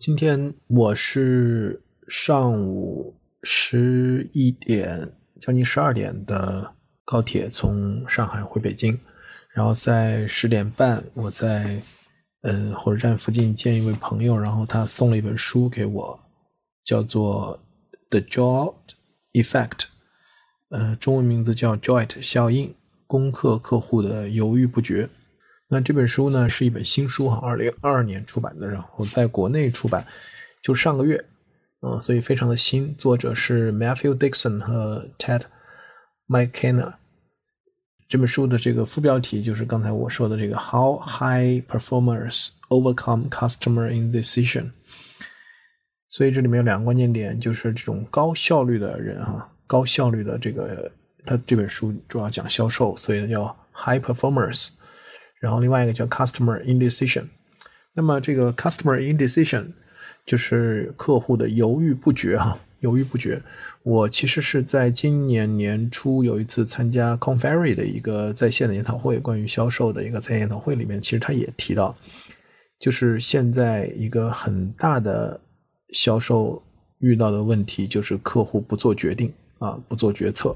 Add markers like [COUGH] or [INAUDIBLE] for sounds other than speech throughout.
今天我是上午十一点，将近十二点的高铁从上海回北京，然后在十点半我在嗯火车站附近见一位朋友，然后他送了一本书给我，叫做《The Jolt Effect》，呃，中文名字叫 Jolt 效应，攻克客户的犹豫不决。那这本书呢是一本新书哈，二零二二年出版的，然后在国内出版就上个月，嗯，所以非常的新。作者是 Matthew Dixon 和 Ted McKenna。这本书的这个副标题就是刚才我说的这个 How High Performers Overcome Customer Indecision。所以这里面有两个关键点，就是这种高效率的人哈，高效率的这个，他这本书主要讲销售，所以叫 High Performers。然后另外一个叫 customer indecision，那么这个 customer indecision 就是客户的犹豫不决哈，犹豫不决。我其实是在今年年初有一次参加 Conferry 的一个在线的研讨会，关于销售的一个在线研讨会里面，其实他也提到，就是现在一个很大的销售遇到的问题就是客户不做决定啊，不做决策，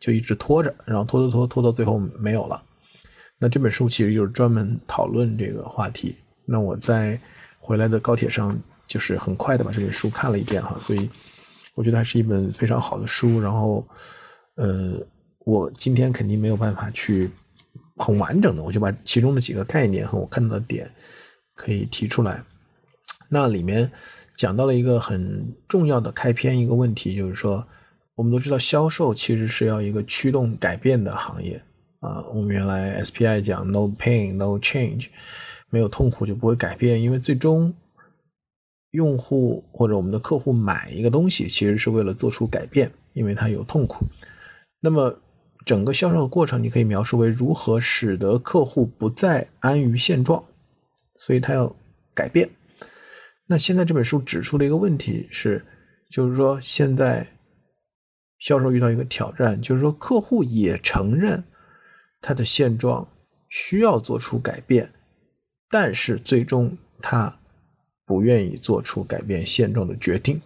就一直拖着，然后拖拖拖拖到最后没有了。那这本书其实就是专门讨论这个话题。那我在回来的高铁上，就是很快的把这本书看了一遍哈，所以我觉得还是一本非常好的书。然后，呃，我今天肯定没有办法去很完整的，我就把其中的几个概念和我看到的点可以提出来。那里面讲到了一个很重要的开篇一个问题，就是说，我们都知道销售其实是要一个驱动改变的行业。啊，我们原来 SPI 讲 no pain no change，没有痛苦就不会改变，因为最终用户或者我们的客户买一个东西，其实是为了做出改变，因为它有痛苦。那么整个销售的过程，你可以描述为如何使得客户不再安于现状，所以他要改变。那现在这本书指出的一个问题是，就是说现在销售遇到一个挑战，就是说客户也承认。他的现状需要做出改变，但是最终他不愿意做出改变现状的决定。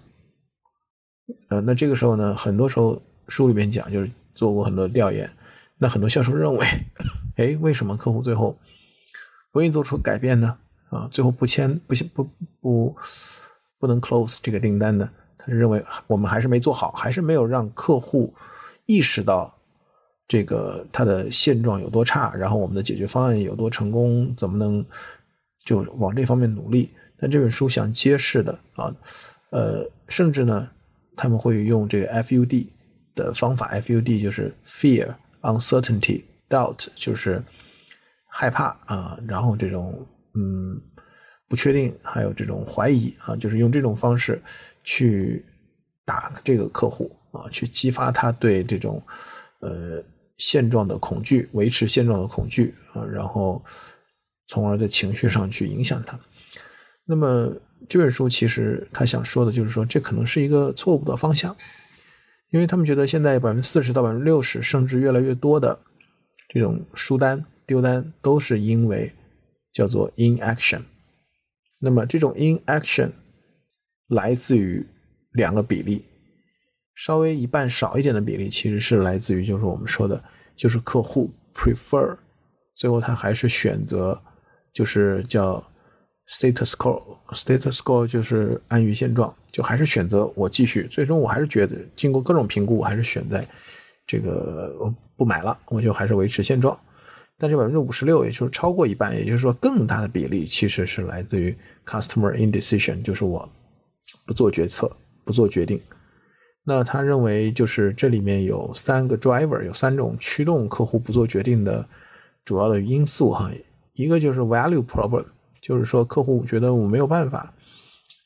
呃，那这个时候呢，很多时候书里面讲，就是做过很多调研，那很多销售认为，哎，为什么客户最后不愿意做出改变呢？啊，最后不签不不不不能 close 这个订单呢？他是认为我们还是没做好，还是没有让客户意识到。这个它的现状有多差，然后我们的解决方案有多成功，怎么能就往这方面努力？但这本书想揭示的啊，呃，甚至呢，他们会用这个 FUD 的方法，FUD 就是 fear、uncertainty、doubt，就是害怕啊，然后这种嗯不确定，还有这种怀疑啊，就是用这种方式去打这个客户啊，去激发他对这种呃。现状的恐惧，维持现状的恐惧啊，然后从而在情绪上去影响他。那么这本书其实他想说的就是说，这可能是一个错误的方向，因为他们觉得现在百分之四十到百分之六十，甚至越来越多的这种书单丢单，都是因为叫做 inaction。那么这种 inaction 来自于两个比例。稍微一半少一点的比例，其实是来自于就是我们说的，就是客户 prefer，最后他还是选择，就是叫 status quo，status quo 就是安于现状，就还是选择我继续。最终我还是觉得，经过各种评估，我还是选在这个我不买了，我就还是维持现状。但这百分之五十六，也就是超过一半，也就是说更大的比例，其实是来自于 customer indecision，就是我不做决策，不做决定。那他认为，就是这里面有三个 driver，有三种驱动客户不做决定的主要的因素哈。一个就是 value problem，就是说客户觉得我没有办法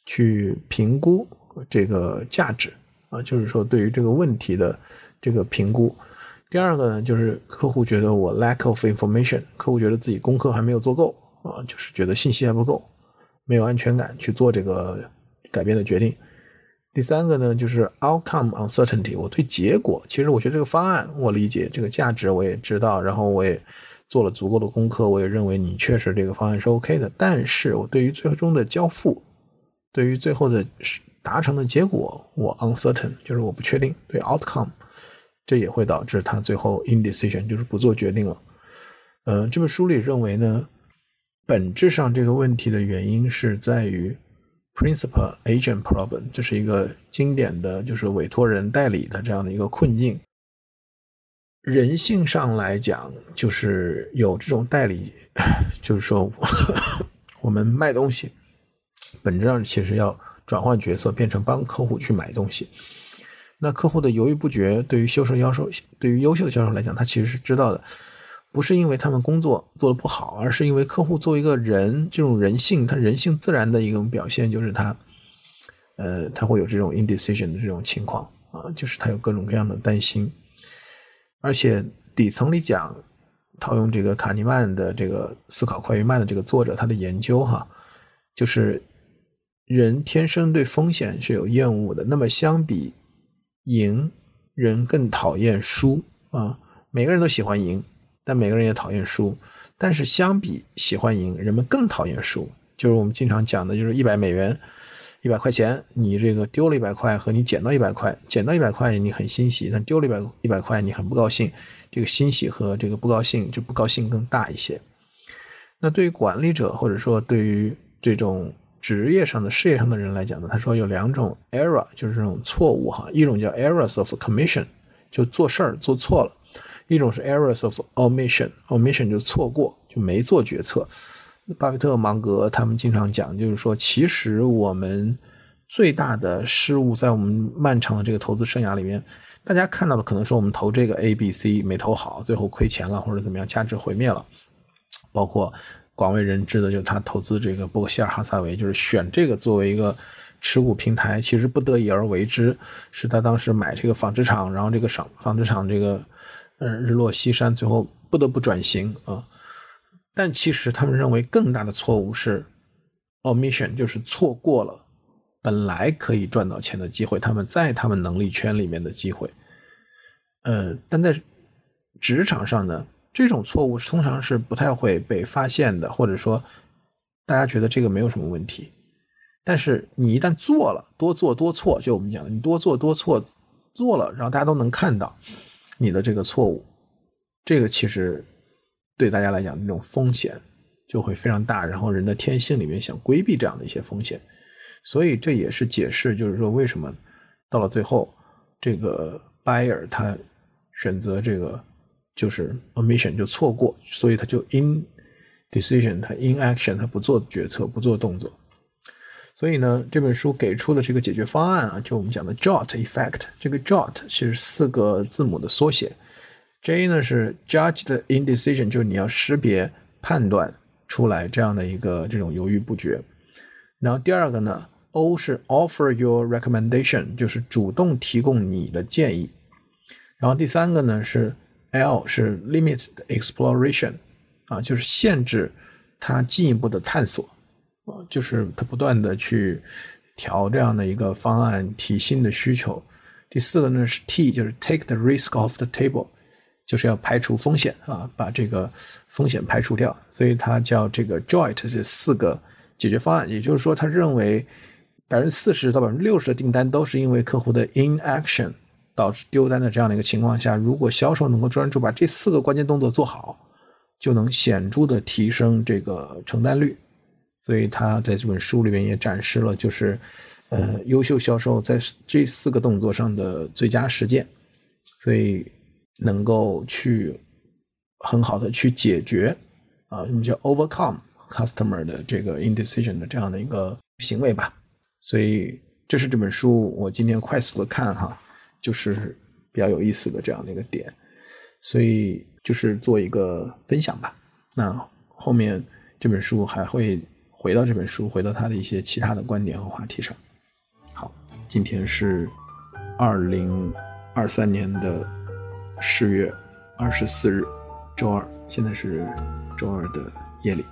去评估这个价值啊，就是说对于这个问题的这个评估。第二个呢，就是客户觉得我 lack of information，客户觉得自己功课还没有做够啊，就是觉得信息还不够，没有安全感去做这个改变的决定。第三个呢，就是 outcome uncertainty。我对结果，其实我觉得这个方案我理解，这个价值我也知道，然后我也做了足够的功课，我也认为你确实这个方案是 OK 的。但是我对于最终的交付对于最后的达成的结果，我 uncertain，就是我不确定。对 outcome，这也会导致他最后 indecision，就是不做决定了。呃，这本书里认为呢，本质上这个问题的原因是在于 principal agent problem，这是一个经典的就是委托人代理的这样的一个困境。人性上来讲，就是有这种代理，[LAUGHS] 就是说 [LAUGHS] 我们卖东西，本质上其实要转换角色，变成帮客户去买东西。那客户的犹豫不决，对于销售销售，对于优秀的销售来讲，他其实是知道的。不是因为他们工作做得不好，而是因为客户作为一个人，这种人性，他人性自然的一种表现就是他，呃，他会有这种 indecision 的这种情况啊，就是他有各种各样的担心，而且底层里讲，套用这个卡尼曼的这个思考快与慢的这个作者他的研究哈，就是人天生对风险是有厌恶的，那么相比赢，人更讨厌输啊，每个人都喜欢赢。但每个人也讨厌输，但是相比喜欢赢，人们更讨厌输。就是我们经常讲的，就是一百美元，一百块钱，你这个丢了一百块和你捡到一百块，捡到一百块你很欣喜，但丢了一百一百块你很不高兴。这个欣喜和这个不高兴，就不高兴更大一些。那对于管理者或者说对于这种职业上的事业上的人来讲呢，他说有两种 error，就是这种错误哈，一种叫 errors of commission，就做事儿做错了。一种是 errors of omission，omission 就是错过，就没做决策。巴菲特、芒格他们经常讲，就是说，其实我们最大的失误在我们漫长的这个投资生涯里面，大家看到的可能说我们投这个 A、B、C 没投好，最后亏钱了或者怎么样，价值毁灭了。包括广为人知的，就是他投资这个伯克希尔哈撒韦，就是选这个作为一个持股平台，其实不得已而为之，是他当时买这个纺织厂，然后这个厂纺织厂这个。嗯，日落西山，最后不得不转型啊。但其实他们认为更大的错误是 omission，就是错过了本来可以赚到钱的机会，他们在他们能力圈里面的机会。呃，但在职场上呢，这种错误通常是不太会被发现的，或者说大家觉得这个没有什么问题。但是你一旦做了，多做多错，就我们讲的，你多做多错，做了，然后大家都能看到。你的这个错误，这个其实对大家来讲，这种风险就会非常大。然后人的天性里面想规避这样的一些风险，所以这也是解释，就是说为什么到了最后，这个 buyer 他选择这个就是 omission 就错过，所以他就 in decision，他 in action，他不做决策，不做动作。所以呢，这本书给出的这个解决方案啊，就我们讲的 JOT effect。这个 JOT 其实四个字母的缩写，J 呢是 judged indecision，就是你要识别、判断出来这样的一个这种犹豫不决。然后第二个呢，O 是 offer your recommendation，就是主动提供你的建议。然后第三个呢是 L 是 limit exploration，啊，就是限制它进一步的探索。啊，就是他不断的去调这样的一个方案，提新的需求。第四个呢是 T，就是 take the risk off the table，就是要排除风险啊，把这个风险排除掉。所以他叫这个 Joint 这四个解决方案。也就是说，他认为百分之四十到百分之六十的订单都是因为客户的 inaction 导致丢单的这样的一个情况下，如果销售能够专注把这四个关键动作做好，就能显著的提升这个成单率。所以他在这本书里面也展示了，就是，呃，优秀销售在这四个动作上的最佳实践，所以能够去很好的去解决啊，什么叫 overcome customer 的这个 indecision 的这样的一个行为吧。所以这是这本书我今天快速的看哈，就是比较有意思的这样的一个点，所以就是做一个分享吧。那后面这本书还会。回到这本书，回到他的一些其他的观点和话题上。好，今天是二零二三年的十月二十四日，周二，现在是周二的夜里。